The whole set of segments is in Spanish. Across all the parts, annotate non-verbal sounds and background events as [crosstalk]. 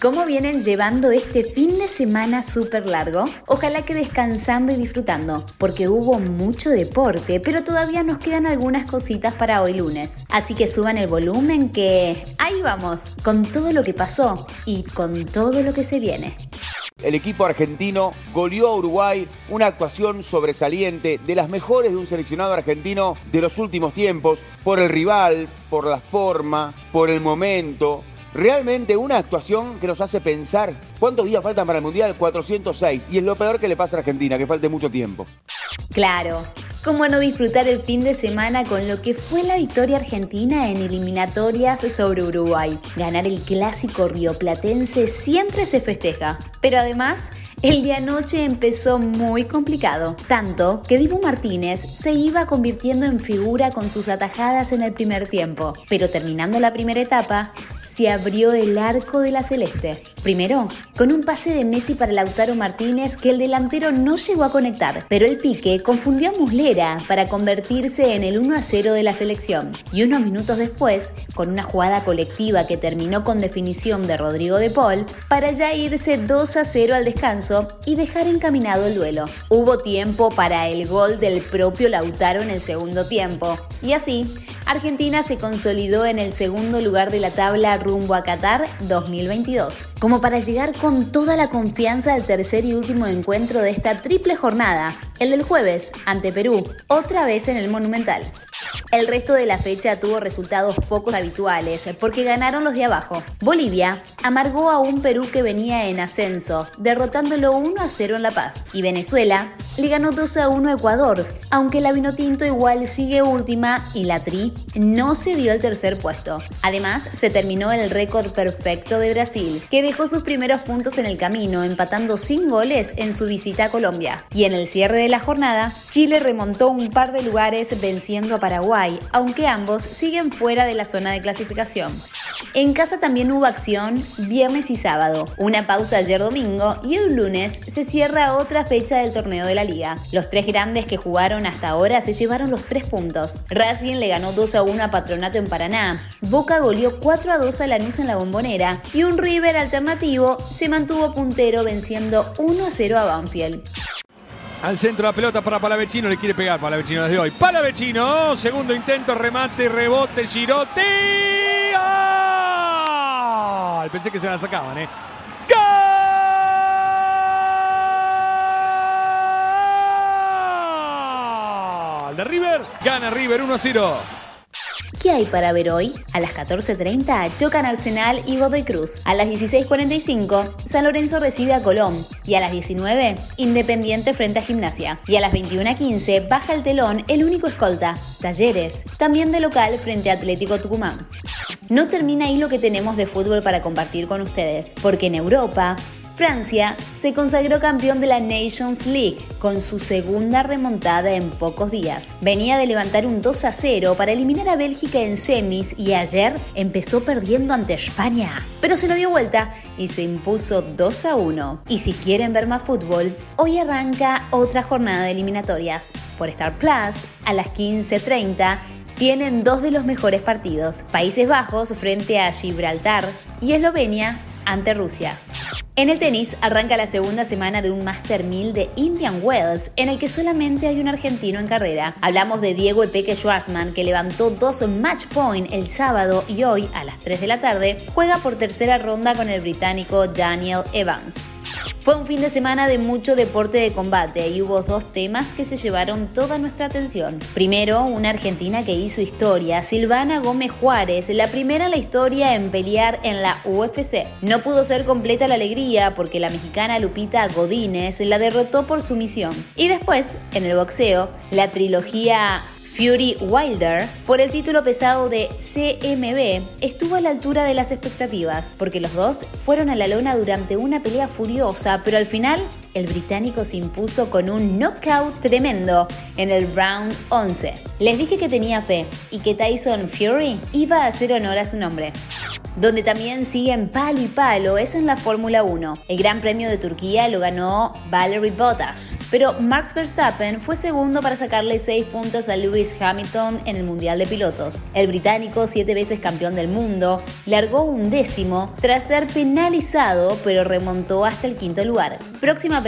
¿Cómo vienen llevando este fin de semana súper largo? Ojalá que descansando y disfrutando, porque hubo mucho deporte, pero todavía nos quedan algunas cositas para hoy lunes. Así que suban el volumen que ahí vamos, con todo lo que pasó y con todo lo que se viene. El equipo argentino goleó a Uruguay, una actuación sobresaliente, de las mejores de un seleccionado argentino de los últimos tiempos, por el rival, por la forma, por el momento, Realmente una actuación que nos hace pensar cuántos días faltan para el Mundial, 406, y es lo peor que le pasa a Argentina, que falte mucho tiempo. Claro, ¿Cómo no disfrutar el fin de semana con lo que fue la victoria argentina en eliminatorias sobre Uruguay? Ganar el clásico rioplatense siempre se festeja, pero además el día noche empezó muy complicado, tanto que Dibu Martínez se iba convirtiendo en figura con sus atajadas en el primer tiempo, pero terminando la primera etapa, se abrió el arco de la celeste. Primero, con un pase de Messi para Lautaro Martínez que el delantero no llegó a conectar, pero el pique confundió a Muslera para convertirse en el 1 a 0 de la selección. Y unos minutos después, con una jugada colectiva que terminó con definición de Rodrigo de Paul, para ya irse 2 a 0 al descanso y dejar encaminado el duelo. Hubo tiempo para el gol del propio Lautaro en el segundo tiempo. Y así, Argentina se consolidó en el segundo lugar de la tabla rumbo a Qatar 2022, como para llegar con toda la confianza al tercer y último encuentro de esta triple jornada, el del jueves ante Perú, otra vez en el Monumental. El resto de la fecha tuvo resultados pocos habituales porque ganaron los de abajo. Bolivia amargó a un Perú que venía en ascenso, derrotándolo 1 a 0 en La Paz. Y Venezuela le ganó 2 a 1 a Ecuador, aunque la Vinotinto igual sigue última y la Tri no se dio el tercer puesto. Además, se terminó el récord perfecto de Brasil, que dejó sus primeros puntos en el camino, empatando sin goles en su visita a Colombia. Y en el cierre de la jornada, Chile remontó un par de lugares venciendo a Paraguay, aunque ambos siguen fuera de la zona de clasificación. En casa también hubo acción viernes y sábado, una pausa ayer domingo y el lunes se cierra otra fecha del torneo de la liga. Los tres grandes que jugaron hasta ahora se llevaron los tres puntos. Racing le ganó 2 a 1 a Patronato en Paraná, Boca goleó 4 a 2 a Lanús en la Bombonera y un River alternativo se mantuvo puntero venciendo 1 a 0 a Banfield. Al centro la pelota para Palavecino, le quiere pegar Palavecino desde hoy. Palavecino, segundo intento, remate, rebote, girote. Pensé que se la sacaban, ¿eh? ¡Gol! De River, gana River 1 a 0. ¿Qué hay para ver hoy? A las 14.30 chocan Arsenal y Godoy Cruz. A las 16.45 San Lorenzo recibe a Colón. Y a las 19 Independiente frente a Gimnasia. Y a las 21.15 baja el telón el único escolta, Talleres, también de local frente a Atlético Tucumán. No termina ahí lo que tenemos de fútbol para compartir con ustedes, porque en Europa Francia se consagró campeón de la Nations League con su segunda remontada en pocos días. Venía de levantar un 2 a 0 para eliminar a Bélgica en semis y ayer empezó perdiendo ante España, pero se lo dio vuelta y se impuso 2 a 1. Y si quieren ver más fútbol, hoy arranca otra jornada de eliminatorias. Por Star Plus, a las 15.30 tienen dos de los mejores partidos, Países Bajos frente a Gibraltar y Eslovenia ante Rusia. En el tenis arranca la segunda semana de un Master 1000 de Indian Wells, en el que solamente hay un argentino en carrera. Hablamos de Diego El Peque Schwarzman, que levantó dos match point el sábado y hoy, a las 3 de la tarde, juega por tercera ronda con el británico Daniel Evans. Fue un fin de semana de mucho deporte de combate y hubo dos temas que se llevaron toda nuestra atención. Primero, una argentina que hizo historia, Silvana Gómez Juárez, la primera en la historia en pelear en la UFC. No pudo ser completa la alegría porque la mexicana Lupita Godínez la derrotó por sumisión. Y después, en el boxeo, la trilogía Fury Wilder, por el título pesado de CMB, estuvo a la altura de las expectativas, porque los dos fueron a la lona durante una pelea furiosa, pero al final el británico se impuso con un knockout tremendo en el round 11. Les dije que tenía fe y que Tyson Fury iba a hacer honor a su nombre. Donde también siguen palo y palo es en la Fórmula 1. El Gran Premio de Turquía lo ganó Valerie Bottas, pero Max Verstappen fue segundo para sacarle 6 puntos a Lewis Hamilton en el Mundial de Pilotos. El británico, siete veces campeón del mundo, largó un décimo tras ser penalizado, pero remontó hasta el quinto lugar. Próxima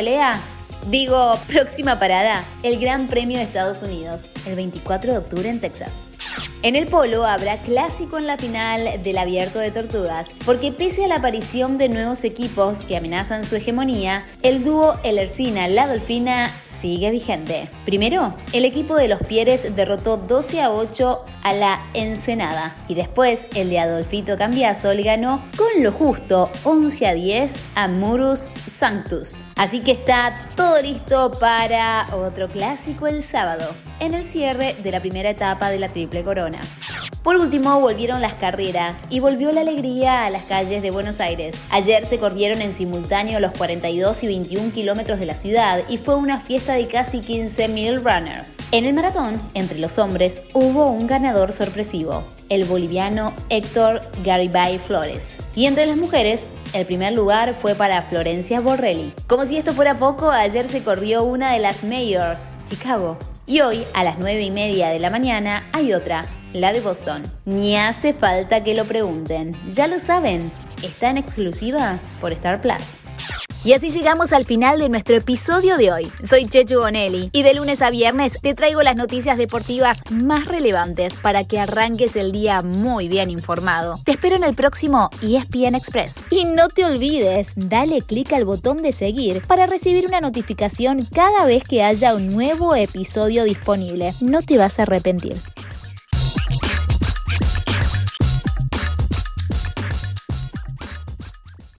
Digo, [laughs] próxima parada, el Gran Premio de Estados Unidos, el 24 de octubre en Texas. En el polo habrá clásico en la final del Abierto de Tortugas, porque pese a la aparición de nuevos equipos que amenazan su hegemonía, el dúo El Ercina-La Dolfina sigue vigente. Primero, el equipo de los Pieres derrotó 12 a 8 a la Ensenada y después el de Adolfito Cambiaso le ganó con lo justo 11 a 10 a Murus Sanctus. Así que está todo listo para otro clásico el sábado, en el cierre de la primera etapa de la Triple Corona. Por último, volvieron las carreras y volvió la alegría a las calles de Buenos Aires. Ayer se corrieron en simultáneo los 42 y 21 kilómetros de la ciudad y fue una fiesta de casi 15.000 runners. En el maratón, entre los hombres, hubo un ganador sorpresivo, el boliviano Héctor Garibay Flores. Y entre las mujeres, el primer lugar fue para Florencia Borrelli. Como si esto fuera poco, ayer se corrió una de las mayors, Chicago. Y hoy, a las 9 y media de la mañana, hay otra, la de Boston. Ni hace falta que lo pregunten, ya lo saben, está en exclusiva por Star Plus. Y así llegamos al final de nuestro episodio de hoy. Soy Chechu Bonelli y de lunes a viernes te traigo las noticias deportivas más relevantes para que arranques el día muy bien informado. Te espero en el próximo ESPN Express. Y no te olvides, dale clic al botón de seguir para recibir una notificación cada vez que haya un nuevo episodio disponible. No te vas a arrepentir.